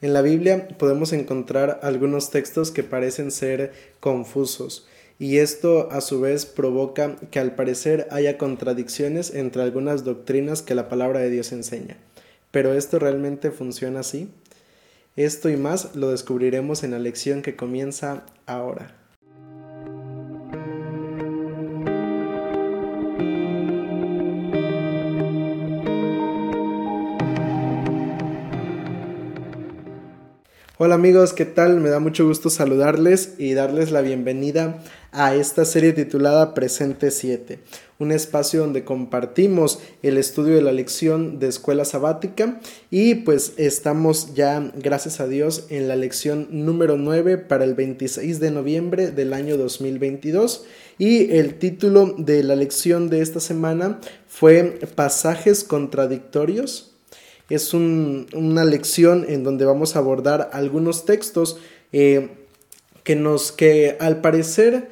En la Biblia podemos encontrar algunos textos que parecen ser confusos y esto a su vez provoca que al parecer haya contradicciones entre algunas doctrinas que la palabra de Dios enseña. ¿Pero esto realmente funciona así? Esto y más lo descubriremos en la lección que comienza ahora. Hola amigos, ¿qué tal? Me da mucho gusto saludarles y darles la bienvenida a esta serie titulada Presente 7, un espacio donde compartimos el estudio de la lección de escuela sabática y pues estamos ya, gracias a Dios, en la lección número 9 para el 26 de noviembre del año 2022 y el título de la lección de esta semana fue Pasajes contradictorios es una lección en donde vamos a abordar algunos textos eh, que nos que al parecer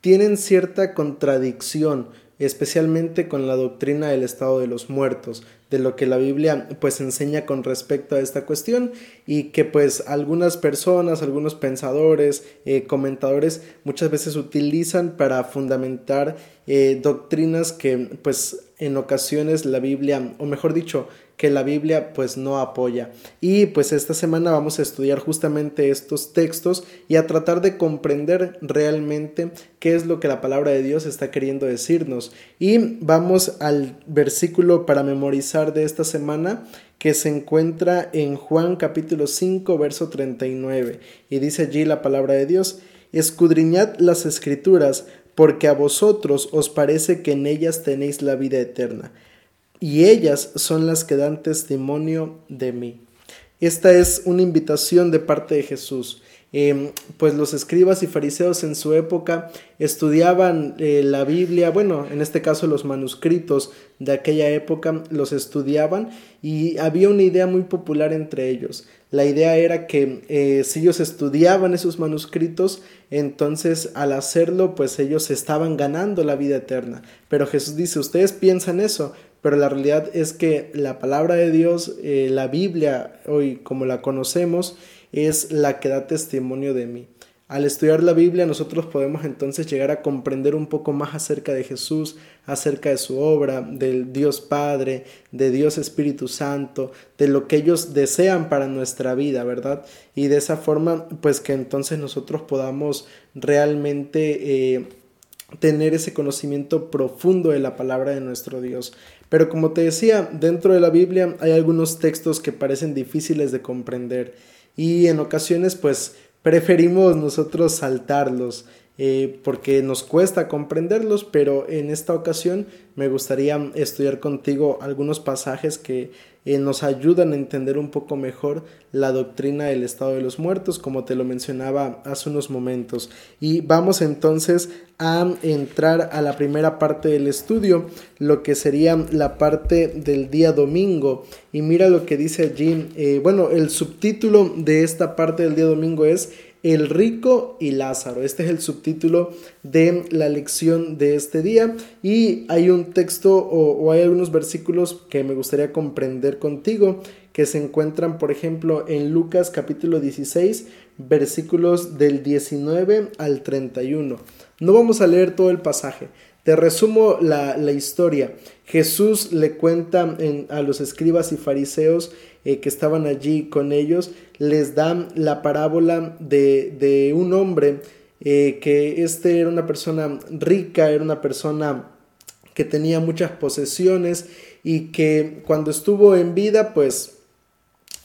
tienen cierta contradicción especialmente con la doctrina del estado de los muertos, de lo que la Biblia pues enseña con respecto a esta cuestión y que pues algunas personas, algunos pensadores, eh, comentadores muchas veces utilizan para fundamentar eh, doctrinas que pues en ocasiones la Biblia, o mejor dicho, que la Biblia pues no apoya. Y pues esta semana vamos a estudiar justamente estos textos y a tratar de comprender realmente qué es lo que la palabra de Dios está queriendo decirnos. Y vamos al versículo para memorizar de esta semana que se encuentra en Juan capítulo 5 verso 39 y dice allí la palabra de Dios, escudriñad las escrituras porque a vosotros os parece que en ellas tenéis la vida eterna y ellas son las que dan testimonio de mí. Esta es una invitación de parte de Jesús. Em, pues los escribas y fariseos en su época estudiaban eh, la Biblia, bueno, en este caso los manuscritos de aquella época los estudiaban y había una idea muy popular entre ellos. La idea era que eh, si ellos estudiaban esos manuscritos, entonces al hacerlo, pues ellos estaban ganando la vida eterna. Pero Jesús dice, ustedes piensan eso, pero la realidad es que la palabra de Dios, eh, la Biblia, hoy como la conocemos, es la que da testimonio de mí. Al estudiar la Biblia nosotros podemos entonces llegar a comprender un poco más acerca de Jesús, acerca de su obra, del Dios Padre, de Dios Espíritu Santo, de lo que ellos desean para nuestra vida, ¿verdad? Y de esa forma, pues que entonces nosotros podamos realmente eh, tener ese conocimiento profundo de la palabra de nuestro Dios. Pero como te decía, dentro de la Biblia hay algunos textos que parecen difíciles de comprender y en ocasiones pues preferimos nosotros saltarlos eh, porque nos cuesta comprenderlos, pero en esta ocasión me gustaría estudiar contigo algunos pasajes que eh, nos ayudan a entender un poco mejor la doctrina del estado de los muertos, como te lo mencionaba hace unos momentos. Y vamos entonces a entrar a la primera parte del estudio, lo que sería la parte del día domingo. Y mira lo que dice allí, eh, bueno, el subtítulo de esta parte del día domingo es el rico y Lázaro. Este es el subtítulo de la lección de este día y hay un texto o, hay algunos versículos que me gustaría comprender contigo que se encuentran por ejemplo en Lucas capítulo 16 versículos del 19 al 31. No vamos a leer todo el pasaje, te resumo la, historia. Jesús le cuenta a los escribas y fariseos eh, que estaban allí con ellos, les dan la parábola de, un hombre eh, que este era una persona rica, era una persona que tenía muchas posesiones y que cuando estuvo en vida pues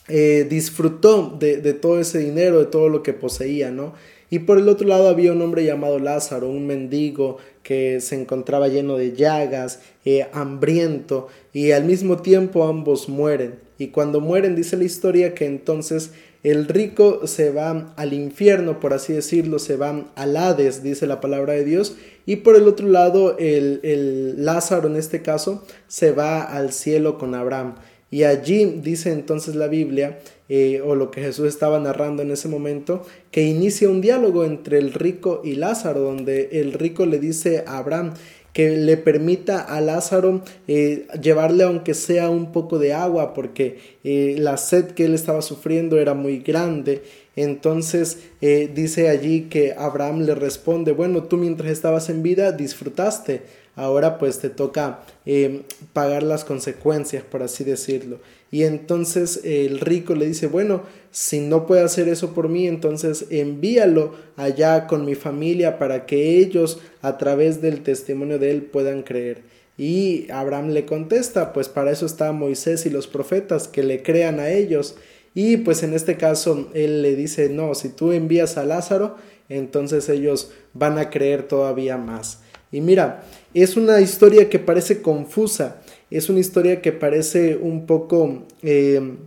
eh, disfrutó de, de, todo ese dinero, de todo lo que poseía, ¿no? Y por el otro lado había un hombre llamado Lázaro, un mendigo que se encontraba lleno de llagas, eh, hambriento, y al mismo tiempo ambos mueren. Y cuando mueren dice la historia que entonces el rico se va al infierno, por así decirlo, se va al Hades, dice la palabra de Dios, y por el otro lado el, el Lázaro en este caso se va al cielo con Abraham. Y allí dice entonces la Biblia, eh, o lo que Jesús estaba narrando en ese momento, que inicia un diálogo entre el rico y Lázaro, donde el rico le dice a Abraham que le permita a Lázaro eh, llevarle aunque sea un poco de agua, porque eh, la sed que él estaba sufriendo era muy grande. Entonces eh, dice allí que Abraham le responde, bueno, tú mientras estabas en vida disfrutaste, ahora pues te toca pagar las consecuencias, por así decirlo. Y entonces el rico le dice, bueno, si no puede hacer eso por mí, entonces envíalo allá con mi familia para que ellos a través del testimonio de él puedan creer. Y Abraham le contesta, pues para eso está Moisés y los profetas, que le crean a ellos. Y pues en este caso él le dice, no, si tú envías a Lázaro, entonces ellos van a creer todavía más. Y mira, es una historia que parece confusa, es una historia que parece un poco eh,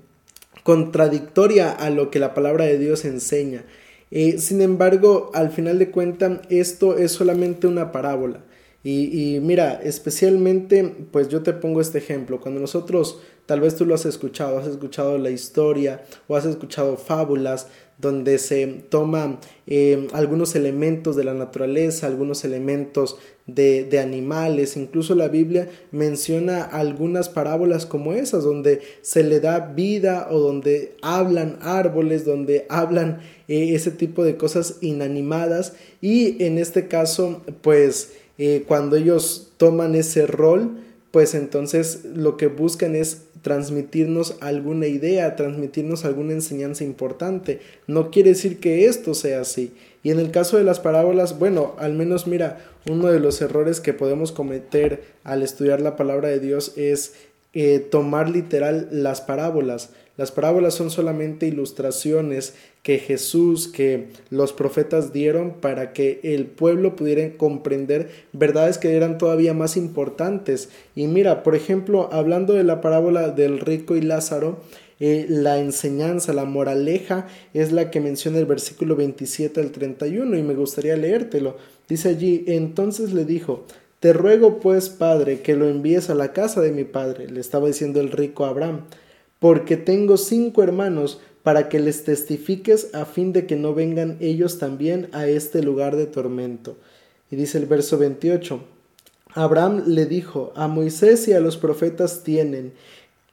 contradictoria a lo que la palabra de Dios enseña. Eh, sin embargo, al final de cuentas, esto es solamente una parábola. Y, y, mira, especialmente, pues yo te pongo este ejemplo. Cuando nosotros, tal vez tú lo has escuchado, has escuchado la historia o has escuchado fábulas donde se toman eh, algunos elementos de la naturaleza, algunos elementos de, de, animales, incluso la Biblia menciona algunas parábolas como esas, donde se le da vida o donde hablan árboles, donde hablan eh, ese tipo de cosas inanimadas. Y en este caso, pues eh, cuando ellos toman ese rol, pues entonces lo que buscan es transmitirnos alguna idea, transmitirnos alguna enseñanza importante. No quiere decir que esto sea así. Y en el caso de las parábolas, bueno, al menos mira, uno de los errores que podemos cometer al estudiar la palabra de Dios es eh, tomar literal las parábolas. Las parábolas son solamente ilustraciones que Jesús, que los profetas dieron para que el pueblo pudiera comprender verdades que eran todavía más importantes. Y mira, por ejemplo, hablando de la parábola del rico y Lázaro, eh, la enseñanza, la moraleja es la que menciona el versículo 27 al 31 y me gustaría leértelo. Dice allí, entonces le dijo, te ruego pues, Padre, que lo envíes a la casa de mi Padre, le estaba diciendo el rico Abraham, porque tengo cinco hermanos para que les testifiques a fin de que no vengan ellos también a este lugar de tormento. Y dice el verso 28, Abraham le dijo, a Moisés y a los profetas tienen,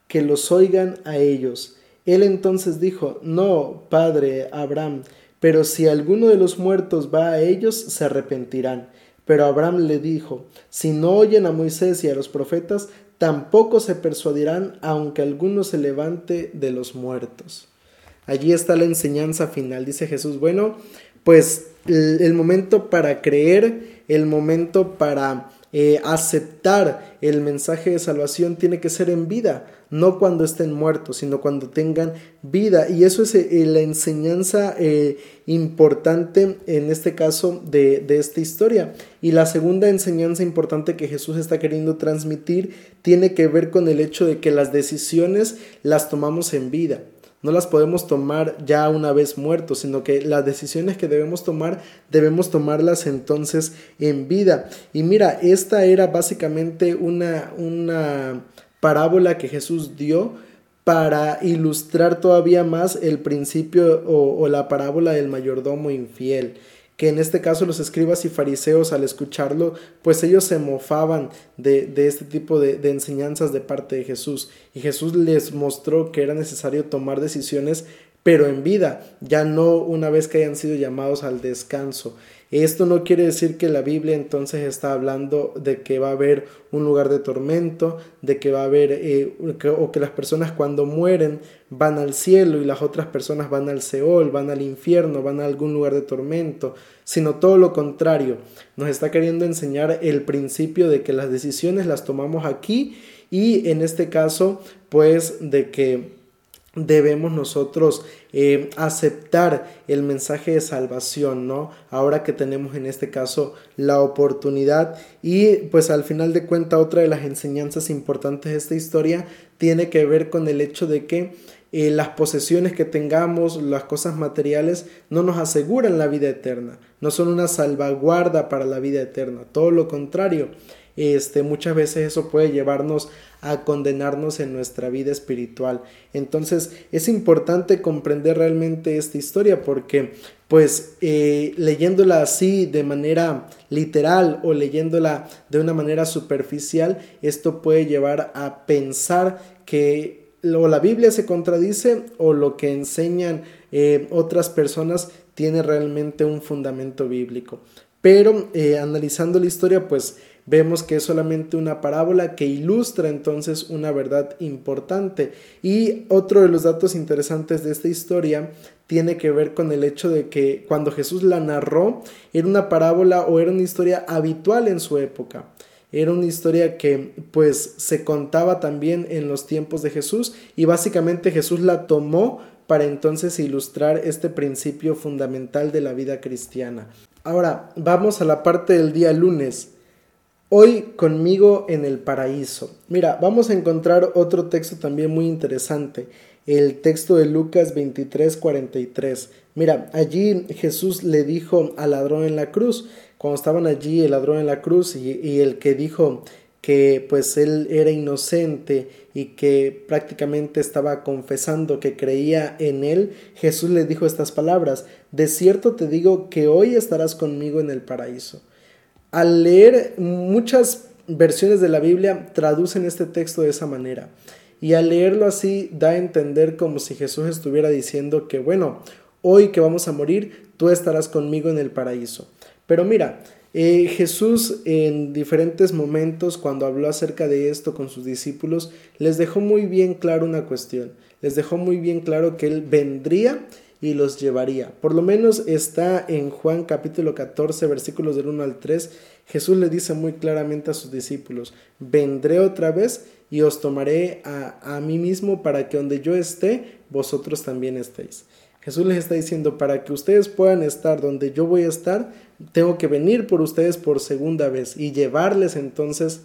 que los oigan a ellos. Él entonces dijo, no, padre Abraham, pero si alguno de los muertos va a ellos, se arrepentirán. Pero Abraham le dijo, si no oyen a Moisés y a los profetas, tampoco se persuadirán aunque alguno se levante de los muertos. Allí está la enseñanza final, dice Jesús. Bueno, pues el, momento para creer, el momento para eh, aceptar el mensaje de salvación tiene que ser en vida no cuando estén muertos, sino cuando tengan vida. Y eso es eh, la enseñanza eh, importante en este caso de, de esta historia. Y la segunda enseñanza importante que Jesús está queriendo transmitir tiene que ver con el hecho de que las decisiones las tomamos en vida no las podemos tomar ya una vez muertos, sino que las decisiones que debemos tomar debemos tomarlas entonces en vida. Y mira, esta era básicamente una, una parábola que Jesús dio para ilustrar todavía más el principio o, la parábola del mayordomo infiel que en este caso los escribas y fariseos al escucharlo, pues ellos se mofaban de, este tipo de, de, enseñanzas de parte de Jesús. Y Jesús les mostró que era necesario tomar decisiones, pero en vida, ya no una vez que hayan sido llamados al descanso. Esto no quiere decir que la Biblia entonces está hablando de que va a haber un lugar de tormento, de que va a haber, eh, o que las personas cuando mueren van al cielo y las otras personas van al Seol, van al infierno, van a algún lugar de tormento, sino todo lo contrario. Nos está queriendo enseñar el principio de que las decisiones las tomamos aquí y en este caso, pues de que debemos nosotros eh, aceptar el mensaje de salvación, ¿no? Ahora que tenemos en este caso la oportunidad y pues al final de cuenta otra de las enseñanzas importantes de esta historia tiene que ver con el hecho de que eh, las posesiones que tengamos, las cosas materiales, no nos aseguran la vida eterna, no son una salvaguarda para la vida eterna, todo lo contrario. Este, muchas veces eso puede llevarnos a condenarnos en nuestra vida espiritual. Entonces es importante comprender realmente esta historia porque pues eh, leyéndola así de manera literal o leyéndola de una manera superficial, esto puede llevar a pensar que o la Biblia se contradice o lo que enseñan eh, otras personas tiene realmente un fundamento bíblico. Pero eh, analizando la historia, pues vemos que es solamente una parábola que ilustra entonces una verdad importante. Y otro de los datos interesantes de esta historia tiene que ver con el hecho de que cuando Jesús la narró era una parábola o era una historia habitual en su época. Era una historia que pues se contaba también en los tiempos de Jesús y básicamente Jesús la tomó para entonces ilustrar este principio fundamental de la vida cristiana. Ahora, vamos a la parte del día lunes. Hoy conmigo en el paraíso. Mira, vamos a encontrar otro texto también muy interesante, el texto de Lucas 23, 43. Mira, allí Jesús le dijo al ladrón en la cruz, cuando estaban allí el ladrón en la cruz y, y el que dijo que pues él era inocente y que prácticamente estaba confesando que creía en él, Jesús le dijo estas palabras, de cierto te digo que hoy estarás conmigo en el paraíso. Al leer muchas versiones de la Biblia traducen este texto de esa manera. Y al leerlo así da a entender como si Jesús estuviera diciendo que, bueno, hoy que vamos a morir, tú estarás conmigo en el paraíso. Pero mira, eh, Jesús en diferentes momentos cuando habló acerca de esto con sus discípulos, les dejó muy bien claro una cuestión. Les dejó muy bien claro que Él vendría y los llevaría. Por lo menos está en Juan capítulo 14 versículos del 1 al 3. Jesús le dice muy claramente a sus discípulos, vendré otra vez y os tomaré a, a mí mismo para que donde yo esté, vosotros también estéis. Jesús les está diciendo, para que ustedes puedan estar donde yo voy a estar, tengo que venir por ustedes por segunda vez y llevarles entonces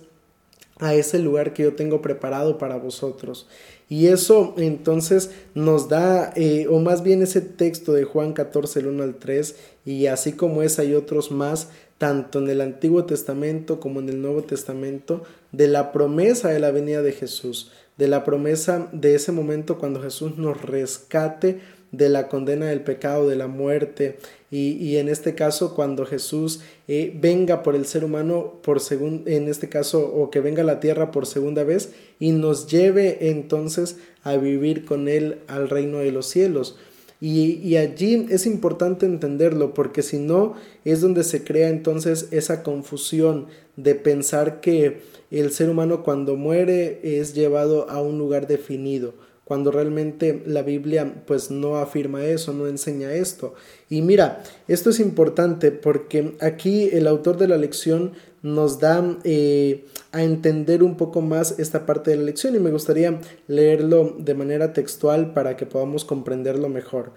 a ese lugar que yo tengo preparado para vosotros. Y eso entonces nos da, eh, o más bien ese texto de Juan 14, el 1 al 3, y así como es hay otros más, tanto en el Antiguo Testamento como en el Nuevo Testamento, de la promesa de la venida de Jesús, de la promesa de ese momento cuando Jesús nos rescate de la condena del pecado, de la muerte, y, en este caso cuando Jesús eh, venga por el ser humano, por en este caso, o que venga a la tierra por segunda vez y nos lleve entonces a vivir con Él al reino de los cielos. Y, y, allí es importante entenderlo porque si no es donde se crea entonces esa confusión de pensar que el ser humano cuando muere es llevado a un lugar definido cuando realmente la Biblia pues no afirma eso, no enseña esto. Y mira, esto es importante porque aquí el autor de la lección nos da eh, a entender un poco más esta parte de la lección y me gustaría leerlo de manera textual para que podamos comprenderlo mejor.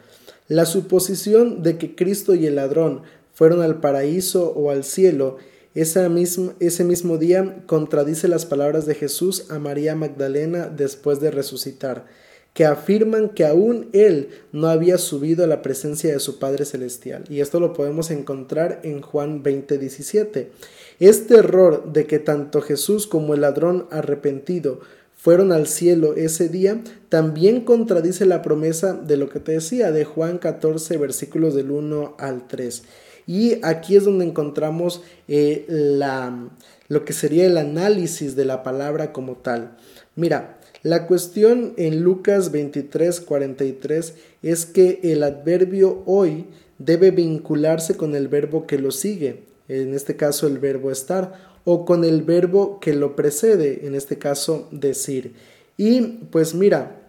La suposición de que Cristo y el ladrón fueron al paraíso o al cielo ese mismo día contradice las palabras de Jesús a María Magdalena después de resucitar que afirman que aún él no había subido a la presencia de su Padre Celestial. Y esto lo podemos encontrar en Juan 20:17. Este error de que tanto Jesús como el ladrón arrepentido fueron al cielo ese día, también contradice la promesa de lo que te decía de Juan 14 versículos del 1 al 3. Y aquí es donde encontramos eh, la, lo que sería el análisis de la palabra como tal. Mira, la cuestión en Lucas 23, 43 es que el adverbio hoy debe vincularse con el verbo que lo sigue, en este caso el verbo estar, o con el verbo que lo precede, en este caso decir. Y pues mira,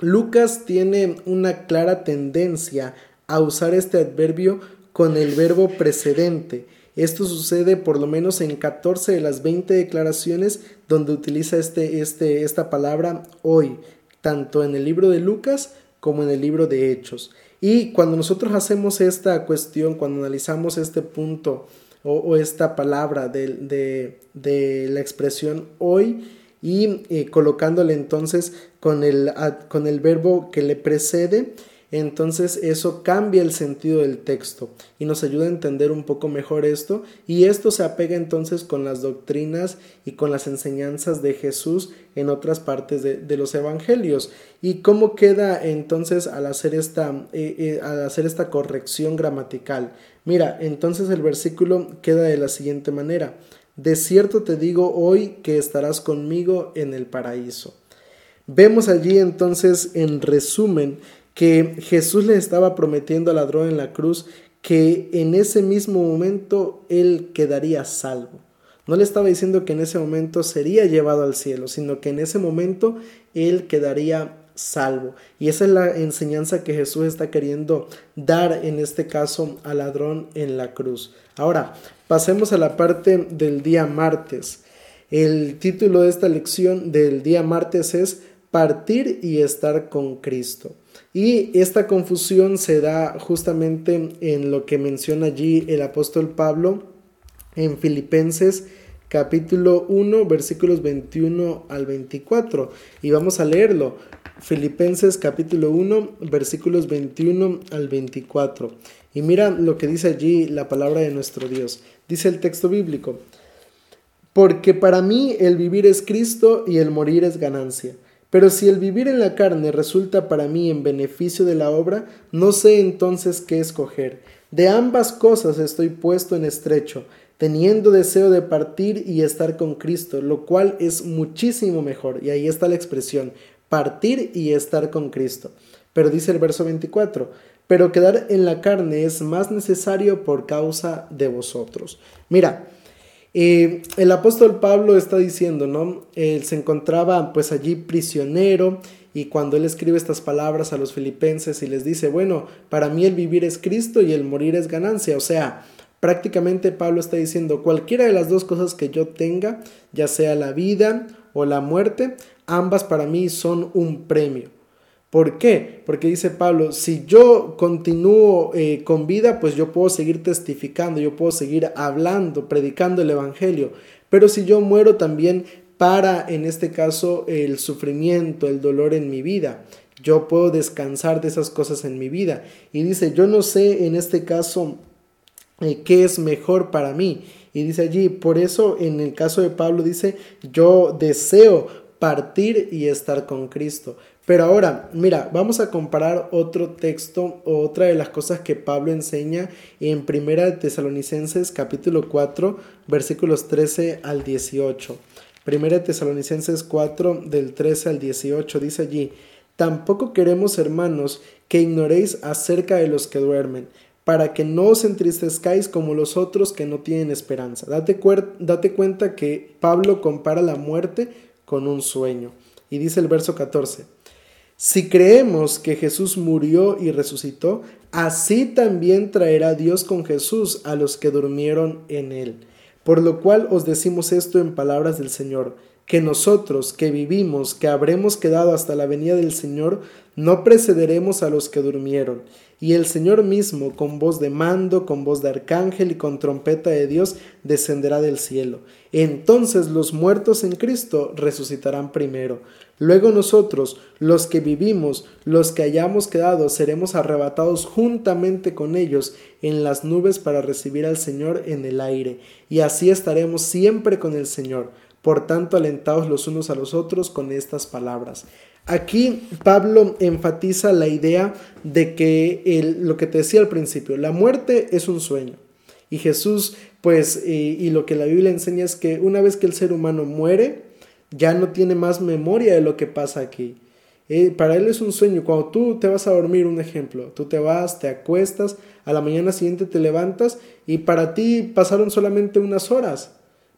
Lucas tiene una clara tendencia a usar este adverbio con el verbo precedente. Esto sucede por lo menos en 14 de las 20 declaraciones donde utiliza este, este, esta palabra hoy, tanto en el libro de Lucas como en el libro de Hechos. Y cuando nosotros hacemos esta cuestión, cuando analizamos este punto o, esta palabra de, de, la expresión hoy y eh, colocándole entonces con el, con el verbo que le precede, entonces eso cambia el sentido del texto y nos ayuda a entender un poco mejor esto. Y esto se apega entonces con las doctrinas y con las enseñanzas de Jesús en otras partes de, los evangelios. Y cómo queda entonces al hacer esta eh, eh, al hacer esta corrección gramatical mira entonces el versículo queda de la siguiente manera. De cierto te digo hoy que estarás conmigo en el paraíso. Vemos allí entonces en resumen que Jesús le estaba prometiendo al ladrón en la cruz que en ese mismo momento él quedaría salvo. No le estaba diciendo que en ese momento sería llevado al cielo, sino que en ese momento él quedaría salvo. Y esa es la enseñanza que Jesús está queriendo dar en este caso al ladrón en la cruz. Ahora, pasemos a la parte del día martes. El título de esta lección del día martes es partir y estar con Cristo. Y esta confusión se da justamente en lo que menciona allí el apóstol Pablo en Filipenses capítulo 1 versículos 21 al 24. Y vamos a leerlo. Filipenses capítulo 1 versículos 21 al 24. Y mira lo que dice allí la palabra de nuestro Dios. Dice el texto bíblico. Porque para mí el vivir es Cristo y el morir es ganancia. Pero si el vivir en la carne resulta para mí en beneficio de la obra, no sé entonces qué escoger. De ambas cosas estoy puesto en estrecho, teniendo deseo de partir y estar con Cristo, lo cual es muchísimo mejor. Y ahí está la expresión, partir y estar con Cristo. Pero dice el verso 24, pero quedar en la carne es más necesario por causa de vosotros. Mira, el apóstol Pablo está diciendo, ¿no? Él se encontraba pues allí prisionero y cuando él escribe estas palabras a los filipenses y les dice, bueno, para mí el vivir es Cristo y el morir es ganancia, o sea, prácticamente Pablo está diciendo, cualquiera de las dos cosas que yo tenga, ya sea la vida o la muerte, ambas para mí son un premio. ¿Por qué? Porque dice Pablo, si yo continúo eh, con vida, pues yo puedo seguir testificando, yo puedo seguir hablando, predicando el Evangelio. Pero si yo muero también para, en este caso, el sufrimiento, el dolor en mi vida. Yo puedo descansar de esas cosas en mi vida. Y dice, yo no sé en este caso eh, qué es mejor para mí. Y dice allí, por eso en el caso de Pablo dice, yo deseo partir y estar con Cristo. Pero ahora, mira, vamos a comparar otro texto, otra de las cosas que Pablo enseña en Primera de Tesalonicenses capítulo 4, versículos 13 al 18. Primera de Tesalonicenses 4 del 13 al 18 dice allí, Tampoco queremos, hermanos, que ignoréis acerca de los que duermen, para que no os entristezcáis como los otros que no tienen esperanza. Date, date cuenta que Pablo compara la muerte con un sueño. Y dice el verso 14, si creemos que Jesús murió y resucitó, así también traerá Dios con Jesús a los que durmieron en él. Por lo cual os decimos esto en palabras del Señor, que nosotros que vivimos, que habremos quedado hasta la venida del Señor, no precederemos a los que durmieron. Y el Señor mismo, con voz de mando, con voz de arcángel y con trompeta de Dios, descenderá del cielo. Entonces los muertos en Cristo resucitarán primero. Luego nosotros, los que vivimos, los que hayamos quedado, seremos arrebatados juntamente con ellos en las nubes para recibir al Señor en el aire, y así estaremos siempre con el Señor. Por tanto, alentados los unos a los otros con estas palabras. Aquí Pablo enfatiza la idea de que lo que te decía al principio, la muerte es un sueño. Y Jesús, pues, y lo que la Biblia enseña es que una vez que el ser humano muere, ya no tiene más memoria de lo que pasa aquí. Eh, para él es un sueño. Cuando tú te vas a dormir, un ejemplo, tú te vas, te acuestas, a la mañana siguiente te levantas y para ti pasaron solamente unas horas.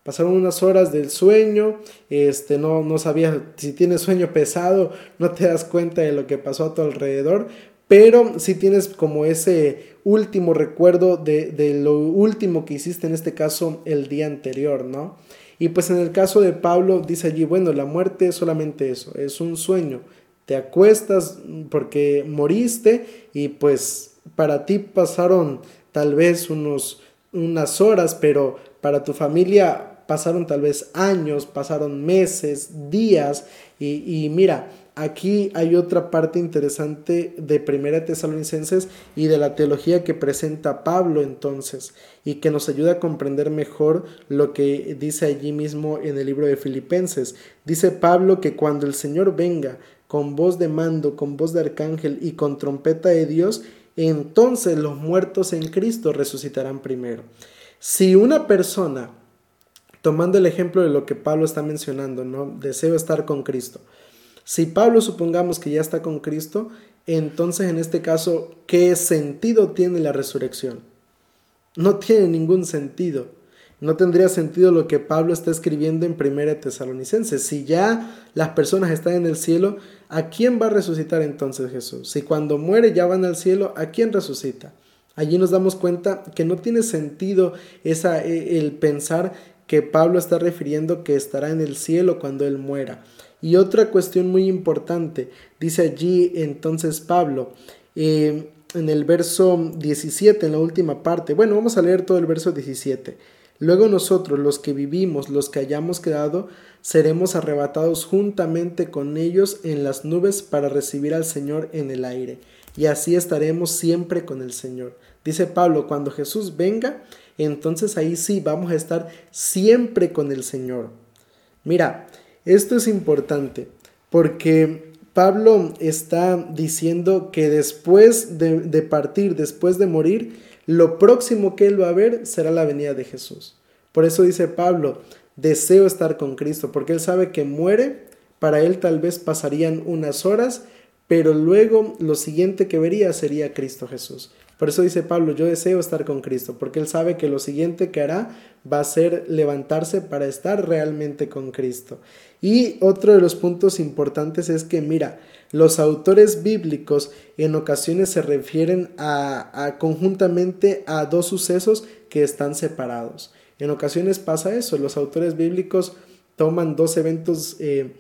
Pasaron unas horas del sueño, este, no, no sabías si tienes sueño pesado, no te das cuenta de lo que pasó a tu alrededor, pero si tienes como ese último recuerdo de, de lo último que hiciste en este caso el día anterior, ¿no? Y pues en el caso de Pablo dice allí, bueno, la muerte es solamente eso, es un sueño. Te acuestas porque moriste y pues para ti pasaron tal vez unos, unas horas, pero para tu familia pasaron tal vez años, pasaron meses, días y, mira, aquí hay otra parte interesante de Primera Tesalonicenses y de la teología que presenta Pablo entonces y que nos ayuda a comprender mejor lo que dice allí mismo en el libro de Filipenses. Dice Pablo que cuando el Señor venga con voz de mando, con voz de arcángel y con trompeta de Dios, entonces los muertos en Cristo resucitarán primero. Si una persona, tomando el ejemplo de lo que Pablo está mencionando, ¿no? Deseo estar con Cristo si Pablo supongamos que ya está con Cristo, entonces en este caso, ¿qué sentido tiene la resurrección? No tiene ningún sentido. No tendría sentido lo que Pablo está escribiendo en Primera Tesalonicenses. Si ya las personas están en el cielo, ¿a quién va a resucitar entonces Jesús? Si cuando muere ya van al cielo, ¿a quién resucita? Allí nos damos cuenta que no tiene sentido e, el pensar que Pablo está refiriendo que estará en el cielo cuando él muera. Y otra cuestión muy importante, dice allí entonces Pablo, eh, en el verso 17, en la última parte, bueno, vamos a leer todo el verso 17. Luego nosotros, los que vivimos, los que hayamos quedado, seremos arrebatados juntamente con ellos en las nubes para recibir al Señor en el aire. Y así estaremos siempre con el Señor. Dice Pablo, cuando Jesús venga, entonces ahí sí vamos a estar siempre con el Señor. Mira, esto es importante porque Pablo está diciendo que después de, partir, después de morir, lo próximo que él va a ver será la venida de Jesús. Por eso dice Pablo, deseo estar con Cristo, porque él sabe que muere, para él tal vez pasarían unas horas, pero luego lo siguiente que vería sería Cristo Jesús. Por eso dice Pablo, yo deseo estar con Cristo, porque él sabe que lo siguiente que hará va a ser levantarse para estar realmente con Cristo. Y otro de los puntos importantes es que, mira, los autores bíblicos en ocasiones se refieren conjuntamente a dos sucesos que están separados. En ocasiones pasa eso, los autores bíblicos toman dos eventos eh,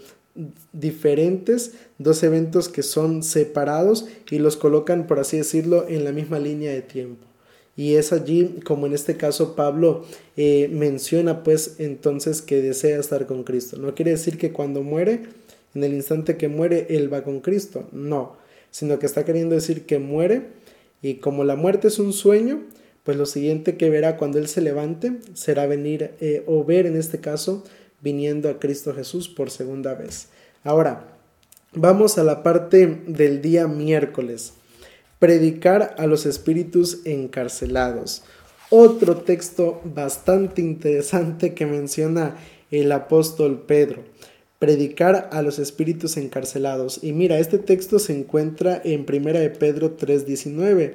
diferentes, dos eventos que son separados y los colocan, por así decirlo, en la misma línea de tiempo. Y es allí, como en este caso Pablo eh, menciona, pues entonces que desea estar con Cristo. No quiere decir que cuando muere, en el instante que muere, él va con Cristo. No, sino que está queriendo decir que muere y como la muerte es un sueño, pues lo siguiente que verá cuando él se levante será venir eh, o ver en este caso viniendo a Cristo Jesús por segunda vez. Ahora, vamos a la parte del día miércoles. Predicar a los espíritus encarcelados. Otro texto bastante interesante que menciona el apóstol Pedro. Predicar a los espíritus encarcelados. Y mira, este texto se encuentra en 1 de Pedro 3:19.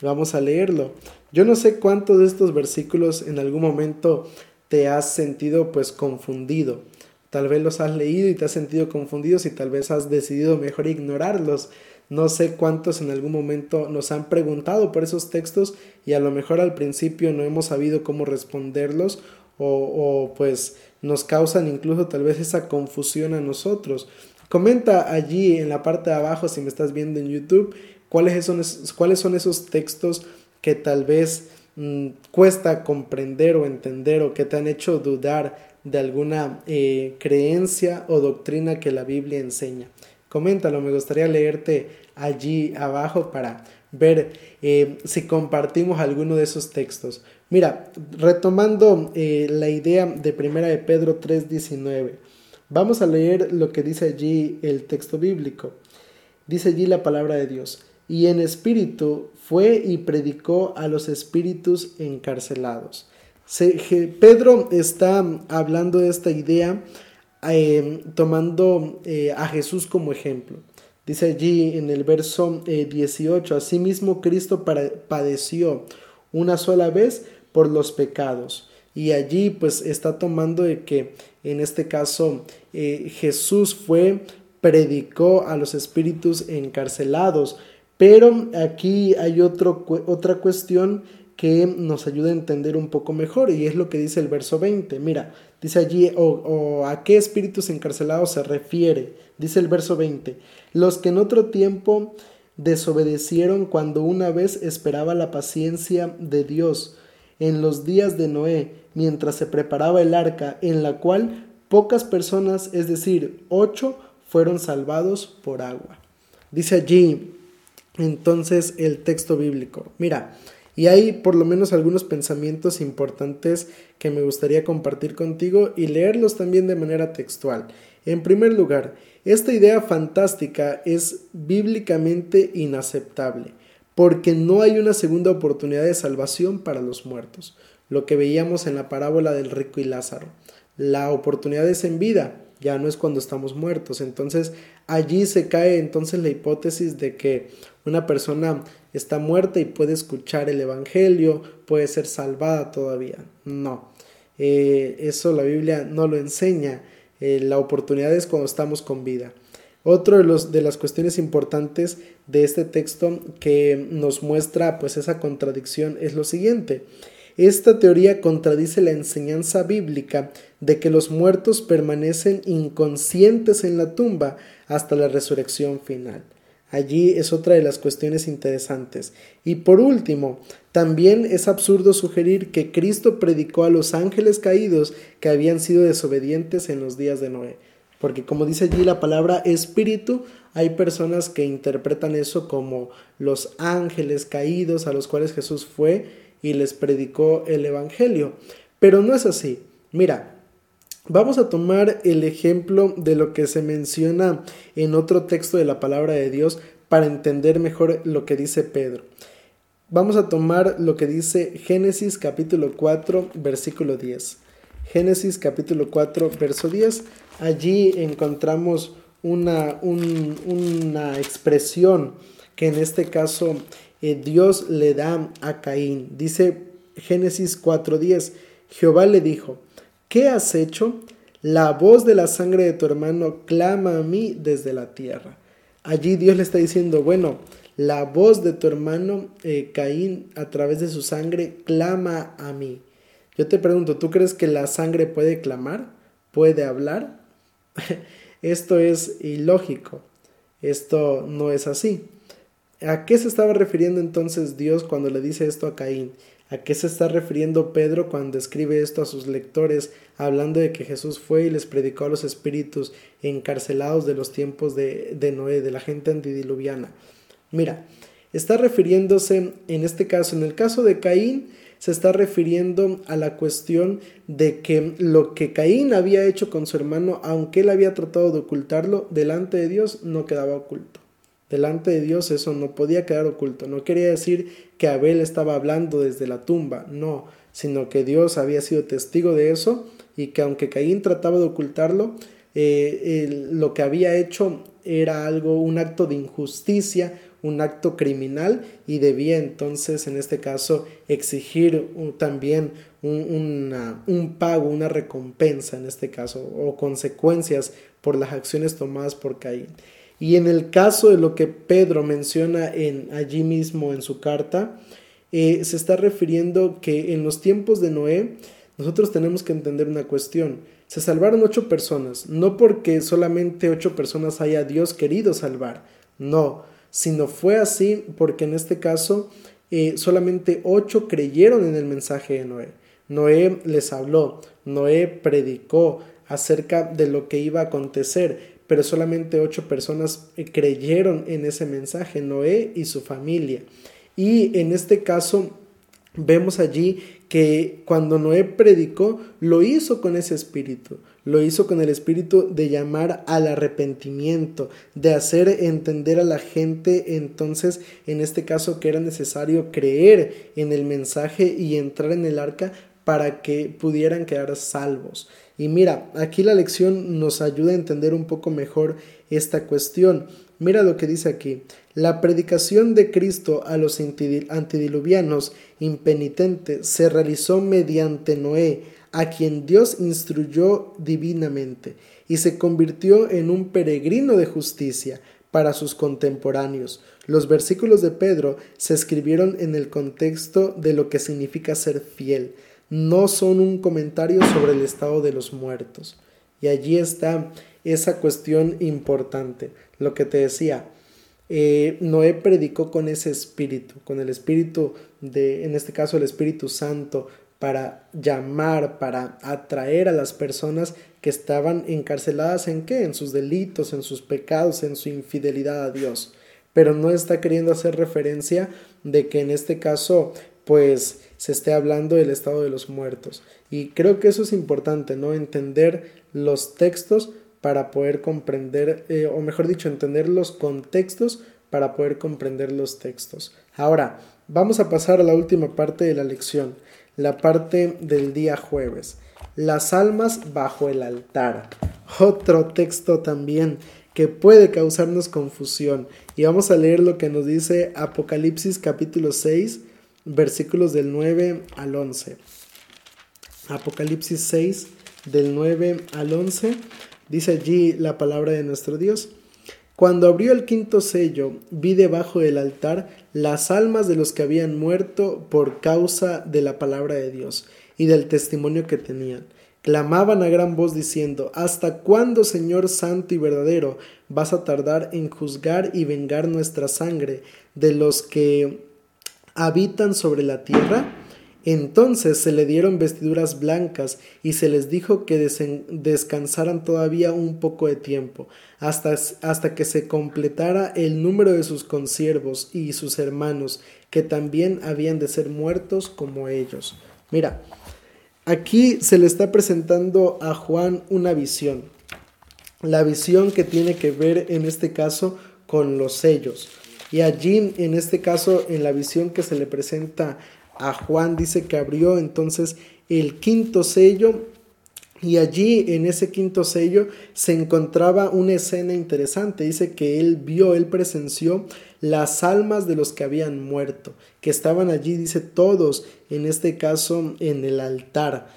Vamos a leerlo. Yo no sé cuántos de estos versículos en algún momento te has sentido pues confundido. Tal vez los has leído y te has sentido confundido y tal vez has decidido mejor ignorarlos. No sé cuántos en algún momento nos han preguntado por esos textos y a lo mejor al principio no hemos sabido cómo responderlos o, pues nos causan incluso tal vez esa confusión a nosotros. Comenta allí en la parte de abajo si me estás viendo en YouTube cuáles son, cuáles son esos textos que tal vez Mm, cuesta comprender o entender o que te han hecho dudar de alguna eh, creencia o doctrina que la Biblia enseña. Coméntalo, me gustaría leerte allí abajo para ver eh, si compartimos alguno de esos textos. Mira, retomando eh, la idea de primera de Pedro 3:19, vamos a leer lo que dice allí el texto bíblico. Dice allí la palabra de Dios y en espíritu fue y predicó a los espíritus encarcelados. Pedro está hablando de esta idea eh, tomando eh, a Jesús como ejemplo. Dice allí en el verso 18, eh, asimismo Cristo padeció una sola vez por los pecados. Y allí pues está tomando de que en este caso Jesús fue, predicó a los espíritus encarcelados, pero aquí hay otro, otra cuestión que nos ayuda a entender un poco mejor y es lo que dice el verso 20. Mira, dice allí, o, a qué espíritus encarcelados se refiere. Dice el verso 20, los que en otro tiempo desobedecieron cuando una vez esperaba la paciencia de Dios en los días de Noé, mientras se preparaba el arca, en la cual pocas personas, es decir, ocho, fueron salvados por agua. Dice allí entonces el texto bíblico. Mira, y hay por lo menos algunos pensamientos importantes que me gustaría compartir contigo y leerlos también de manera textual. En primer lugar, esta idea fantástica es bíblicamente inaceptable, porque no hay una segunda oportunidad de salvación para los muertos, lo que veíamos en la parábola del rico y Lázaro. La oportunidad es en vida, ya no es cuando estamos muertos. Entonces allí se cae entonces la hipótesis de que una persona está muerta y puede escuchar el Evangelio, puede ser salvada todavía. No, eh, eso la Biblia no lo enseña. Eh, la oportunidad es cuando estamos con vida. Otro de, los, de las cuestiones importantes de este texto que nos muestra pues esa contradicción es lo siguiente. Esta teoría contradice la enseñanza bíblica de que los muertos permanecen inconscientes en la tumba hasta la resurrección final. Allí es otra de las cuestiones interesantes. Y por último, también es absurdo sugerir que Cristo predicó a los ángeles caídos que habían sido desobedientes en los días de Noé. Porque como dice allí la palabra espíritu, hay personas que interpretan eso como los ángeles caídos a los cuales Jesús fue y les predicó el Evangelio. Pero no es así. Mira, Vamos a tomar el ejemplo de lo que se menciona en otro texto de la palabra de Dios para entender mejor lo que dice Pedro. Vamos a tomar lo que dice Génesis capítulo 4 versículo 10. Génesis capítulo 4 verso 10. Allí encontramos una, una expresión que en este caso eh, Dios le da a Caín. Dice Génesis 4:10, Jehová le dijo, ¿qué has hecho? La voz de la sangre de tu hermano clama a mí desde la tierra. Allí Dios le está diciendo, bueno, la voz de tu hermano eh, Caín a través de su sangre clama a mí. Yo te pregunto, ¿tú crees que la sangre puede clamar? ¿Puede hablar? Esto es ilógico. Esto no es así. ¿A qué se estaba refiriendo entonces Dios cuando le dice esto a Caín? ¿A qué se está refiriendo Pedro cuando escribe esto a sus lectores, hablando de que Jesús fue y les predicó a los espíritus encarcelados de los tiempos de, Noé, de la gente antidiluviana? Mira, está refiriéndose en este caso, en el caso de Caín, se está refiriendo a la cuestión de que lo que Caín había hecho con su hermano, aunque él había tratado de ocultarlo, delante de Dios no quedaba oculto. Delante de Dios eso no podía quedar oculto. No quería decir que Abel estaba hablando desde la tumba, no, sino que Dios había sido testigo de eso y que aunque Caín trataba de ocultarlo, eh, lo que había hecho era algo, un acto de injusticia, un acto criminal y debía entonces en este caso exigir también un, un pago, una recompensa en este caso o consecuencias por las acciones tomadas por Caín. Y en el caso de lo que Pedro menciona en, allí mismo en su carta, eh, se está refiriendo que en los tiempos de Noé nosotros tenemos que entender una cuestión. Se salvaron ocho personas, no porque solamente ocho personas haya Dios querido salvar, no, sino fue así porque en este caso eh, solamente ocho creyeron en el mensaje de Noé. Noé les habló, Noé predicó acerca de lo que iba a acontecer, pero solamente ocho personas eh, creyeron en ese mensaje, Noé y su familia. Y en este caso vemos allí que cuando Noé predicó, lo hizo con ese espíritu, lo hizo con el espíritu de llamar al arrepentimiento, de hacer entender a la gente entonces, en este caso, que era necesario creer en el mensaje y entrar en el arca para que pudieran quedar salvos. Y mira, aquí la lección nos ayuda a entender un poco mejor esta cuestión. Mira lo que dice aquí. La predicación de Cristo a los antidiluvianos impenitentes se realizó mediante Noé, a quien Dios instruyó divinamente, y se convirtió en un peregrino de justicia para sus contemporáneos. Los versículos de Pedro se escribieron en el contexto de lo que significa ser fiel no son un comentario sobre el estado de los muertos. Y allí está esa cuestión importante. Lo que te decía, eh, Noé predicó con ese espíritu, con el espíritu de, en este caso el Espíritu Santo, para llamar, para atraer a las personas que estaban encarceladas en qué? En sus delitos, en sus pecados, en su infidelidad a Dios. Pero no está queriendo hacer referencia de que en este caso pues se esté hablando del estado de los muertos. Y creo que eso es importante, ¿no? Entender los textos para poder comprender, eh, o mejor dicho, entender los contextos para poder comprender los textos. Ahora, vamos a pasar a la última parte de la lección la parte del día jueves. Las almas bajo el altar. Otro texto también que puede causarnos confusión. Y vamos a leer lo que nos dice Apocalipsis capítulo 6, versículos del 9 al 11. Apocalipsis 6, del 9 al 11, dice allí la palabra de nuestro Dios. Cuando abrió el quinto sello, vi debajo del altar las almas de los que habían muerto por causa de la palabra de Dios y del testimonio que tenían. Clamaban a gran voz diciendo, ¿Hasta cuándo, Señor Santo y verdadero, vas a tardar en juzgar y vengar nuestra sangre de los que habitan sobre la tierra? Entonces se le dieron vestiduras blancas y se les dijo que descansaran todavía un poco de tiempo, hasta, hasta que se completara el número de sus consiervos y sus hermanos, que también habían de ser muertos como ellos. Mira, aquí se le está presentando a Juan una visión, la visión que tiene que ver en este caso con los sellos. Y allí, en este caso, en la visión que se le presenta a Juan dice que abrió entonces el quinto sello y allí en ese quinto sello se encontraba una escena interesante. Dice que él vio, él presenció las almas de los que habían muerto, que estaban allí, dice todos, en este caso en el altar.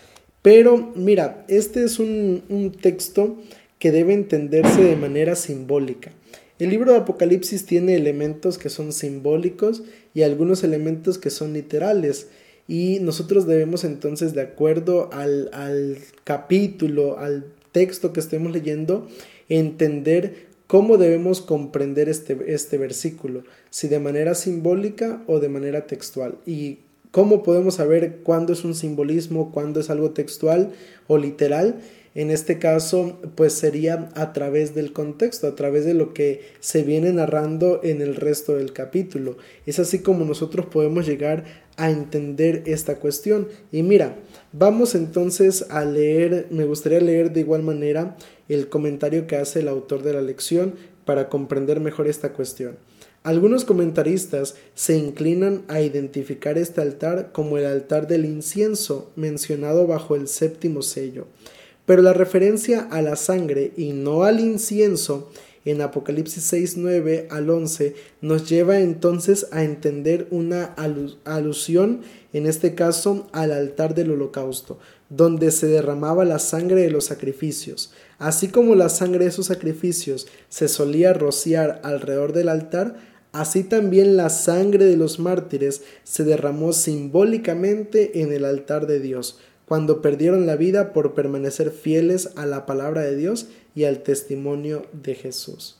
Pero mira, este es un, un texto que debe entenderse de manera simbólica. El libro de Apocalipsis tiene elementos que son simbólicos y algunos elementos que son literales. Y nosotros debemos entonces, de acuerdo al, al capítulo, al texto que estemos leyendo, entender cómo debemos comprender este, este versículo, si de manera simbólica o de manera textual. Y cómo podemos saber cuándo es un simbolismo, cuándo es algo textual o literal en este caso, pues sería a través del contexto, a través de lo que se viene narrando en el resto del capítulo. Es así como nosotros podemos llegar a entender esta cuestión. Y mira, vamos entonces a leer, me gustaría leer de igual manera el comentario que hace el autor de la lección para comprender mejor esta cuestión. Algunos comentaristas se inclinan a identificar este altar como el altar del incienso mencionado bajo el séptimo sello. Pero la referencia a la sangre y no al incienso en Apocalipsis 6, 9 al 11 nos lleva entonces a entender una alusión, en este caso al altar del holocausto, donde se derramaba la sangre de los sacrificios. Así como la sangre de esos sacrificios se solía rociar alrededor del altar, así también la sangre de los mártires se derramó simbólicamente en el altar de Dios cuando perdieron la vida por permanecer fieles a la palabra de Dios y al testimonio de Jesús.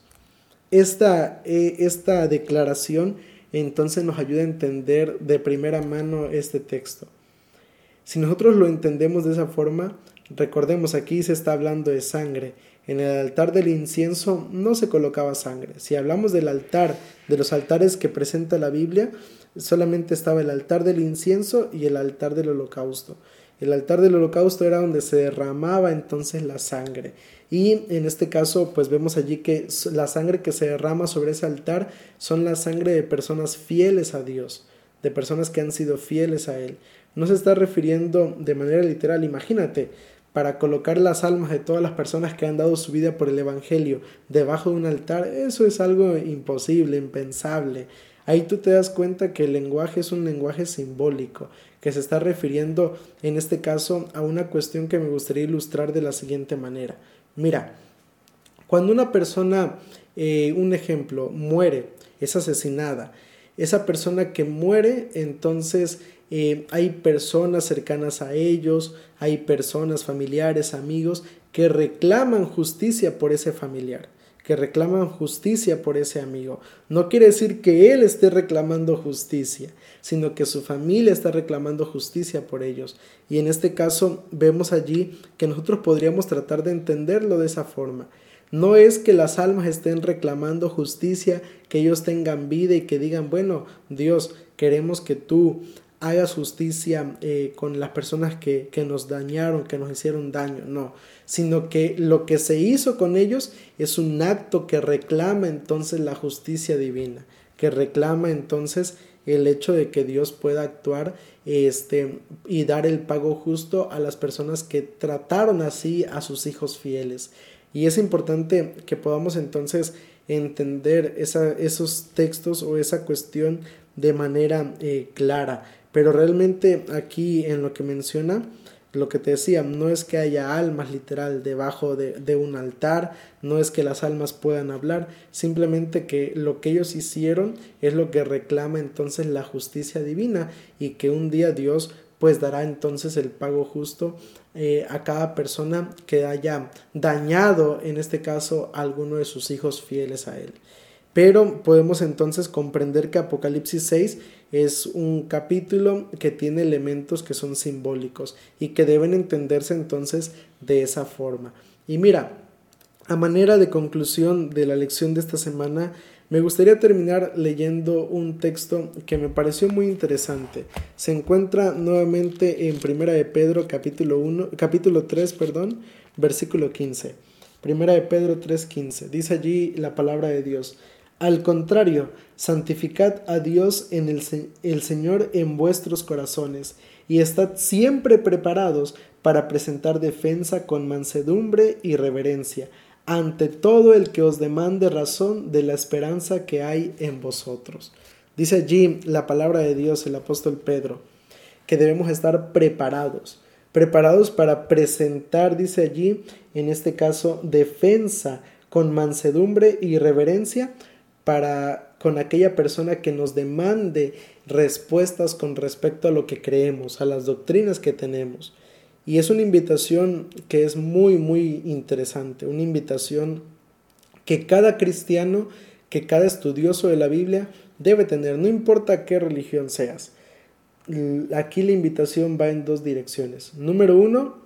Esta, eh, esta declaración entonces nos ayuda a entender de primera mano este texto. Si nosotros lo entendemos de esa forma, recordemos aquí se está hablando de sangre. En el altar del incienso no se colocaba sangre. Si hablamos del altar, de los altares que presenta la Biblia, solamente estaba el altar del incienso y el altar del holocausto. El altar del holocausto era donde se derramaba entonces la sangre. Y en este caso, pues vemos allí que la sangre que se derrama sobre ese altar son la sangre de personas fieles a Dios, de personas que han sido fieles a Él. No se está refiriendo de manera literal, imagínate, para colocar las almas de todas las personas que han dado su vida por el Evangelio debajo de un altar, eso es algo imposible, impensable. Ahí tú te das cuenta que el lenguaje es un lenguaje simbólico, que se está refiriendo en este caso a una cuestión que me gustaría ilustrar de la siguiente manera. Mira, cuando una persona, eh, un ejemplo, muere, es asesinada, esa persona que muere, entonces eh, hay personas cercanas a ellos, hay personas, familiares, amigos, que reclaman justicia por ese familiar que reclaman justicia por ese amigo. No quiere decir que él esté reclamando justicia, sino que su familia está reclamando justicia por ellos. Y en este caso vemos allí que nosotros podríamos tratar de entenderlo de esa forma. No es que las almas estén reclamando justicia, que ellos tengan vida y que digan, bueno, Dios, queremos que tú hagas justicia eh, con las personas que, que nos dañaron, que nos hicieron daño, no, sino que lo que se hizo con ellos es un acto que reclama entonces la justicia divina, que reclama entonces el hecho de que Dios pueda actuar este, y dar el pago justo a las personas que trataron así a sus hijos fieles. Y es importante que podamos entonces entender esa, esos textos o esa cuestión de manera eh, clara. Pero realmente aquí en lo que menciona, lo que te decía, no es que haya almas literal debajo de, un altar, no es que las almas puedan hablar, simplemente que lo que ellos hicieron es lo que reclama entonces la justicia divina y que un día Dios pues dará entonces el pago justo eh, a cada persona que haya dañado, en este caso, a alguno de sus hijos fieles a él. Pero podemos entonces comprender que Apocalipsis 6 es un capítulo que tiene elementos que son simbólicos y que deben entenderse entonces de esa forma. Y mira, a manera de conclusión de la lección de esta semana, me gustaría terminar leyendo un texto que me pareció muy interesante. Se encuentra nuevamente en Primera de Pedro capítulo 1, capítulo 3, perdón, versículo 15. Primera de Pedro 3:15. Dice allí la palabra de Dios: al contrario, santificad a Dios en el, Señor en vuestros corazones, y estad siempre preparados para presentar defensa con mansedumbre y reverencia ante todo el que os demande razón de la esperanza que hay en vosotros. Dice allí la palabra de Dios, el apóstol Pedro, que debemos estar preparados, preparados para presentar, dice allí, en este caso, defensa con mansedumbre y reverencia para con aquella persona que nos demande respuestas con respecto a lo que creemos, a las doctrinas que tenemos. Y es una invitación que es muy, muy interesante, una invitación que cada cristiano, que cada estudioso de la Biblia debe tener, no importa qué religión seas. Aquí la invitación va en dos direcciones. Número uno,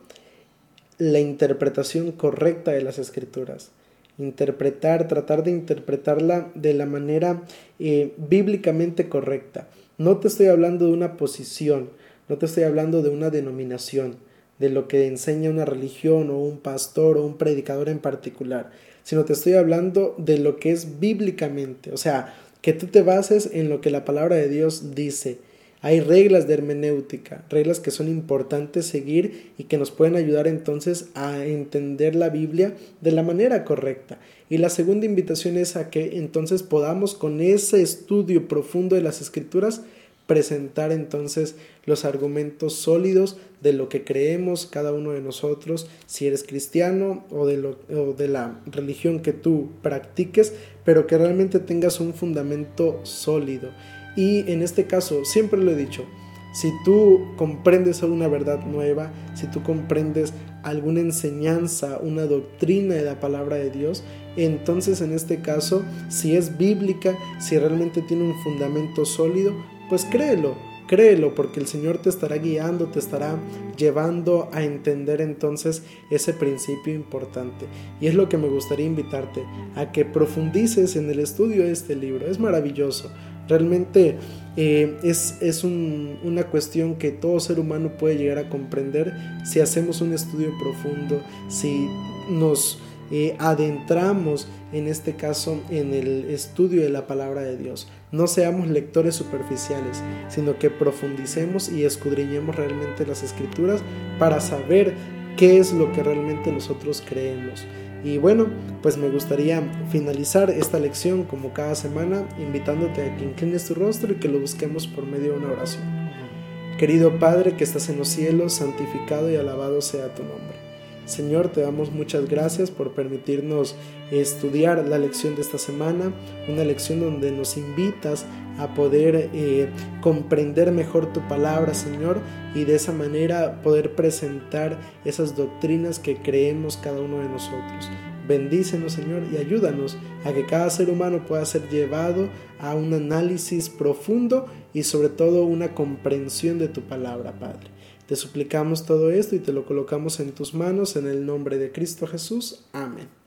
la interpretación correcta de las escrituras interpretar, tratar de interpretarla de la manera eh, bíblicamente correcta. No te estoy hablando de una posición, no te estoy hablando de una denominación, de lo que enseña una religión o un pastor o un predicador en particular, sino te estoy hablando de lo que es bíblicamente, o sea, que tú te bases en lo que la palabra de Dios dice hay reglas de hermenéutica, reglas que son importantes seguir y que nos pueden ayudar entonces a entender la Biblia de la manera correcta. Y la segunda invitación es a que entonces podamos con ese estudio profundo de las escrituras presentar entonces los argumentos sólidos de lo que creemos cada uno de nosotros, si eres cristiano o de, o de la religión que tú practiques, pero que realmente tengas un fundamento sólido y en este caso, siempre lo he dicho, si tú comprendes una verdad nueva, si tú comprendes alguna enseñanza, una doctrina de la palabra de Dios, entonces en este caso, si es bíblica, si realmente tiene un fundamento sólido, pues créelo, créelo, porque el Señor te estará guiando, te estará llevando a entender entonces ese principio importante. Y es lo que me gustaría invitarte, a que profundices en el estudio de este libro. Es maravilloso. Realmente eh, es, es una cuestión que todo ser humano puede llegar a comprender si hacemos un estudio profundo, si nos eh, adentramos en este caso en el estudio de la palabra de Dios. No seamos lectores superficiales, sino que profundicemos y escudriñemos realmente las escrituras para saber qué es lo que realmente nosotros creemos. Y bueno, pues me gustaría finalizar esta lección como cada semana invitándote a que inclines tu rostro y que lo busquemos por medio de una oración. Querido Padre que estás en los cielos, santificado y alabado sea tu nombre. Señor, te damos muchas gracias por permitirnos estudiar la lección de esta semana, una lección donde nos invitas a poder eh, comprender mejor tu palabra, Señor, y de esa manera poder presentar esas doctrinas que creemos cada uno de nosotros. Bendícenos, Señor, y ayúdanos a que cada ser humano pueda ser llevado a un análisis profundo y sobre todo una comprensión de tu palabra, Padre. Te suplicamos todo esto y te lo colocamos en tus manos en el nombre de Cristo Jesús. Amén.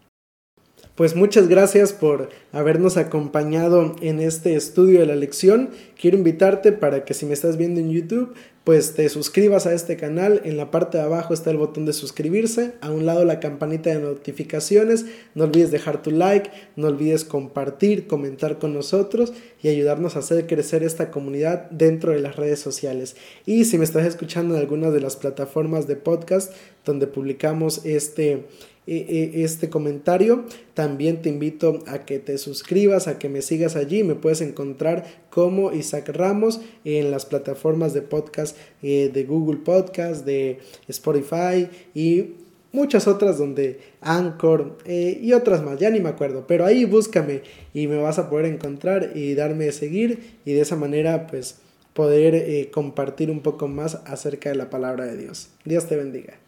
Pues muchas gracias por habernos acompañado en este estudio de la lección. Quiero invitarte para que si me estás viendo en YouTube, pues te suscribas a este canal. En la parte de abajo está el botón de suscribirse. A un lado la campanita de notificaciones. No olvides dejar tu like. No olvides compartir, comentar con nosotros y ayudarnos a hacer crecer esta comunidad dentro de las redes sociales. Y si me estás escuchando en alguna de las plataformas de podcast donde publicamos este este comentario. También te invito a que te suscribas, a que me sigas allí. Me puedes encontrar como Isaac Ramos en las plataformas de podcast eh, de Google Podcast, de Spotify y muchas otras donde Anchor eh, y otras más, ya ni me acuerdo, pero ahí búscame y me vas a poder encontrar y darme de seguir y de esa manera pues poder eh, compartir un poco más acerca de la palabra de Dios. Dios te bendiga.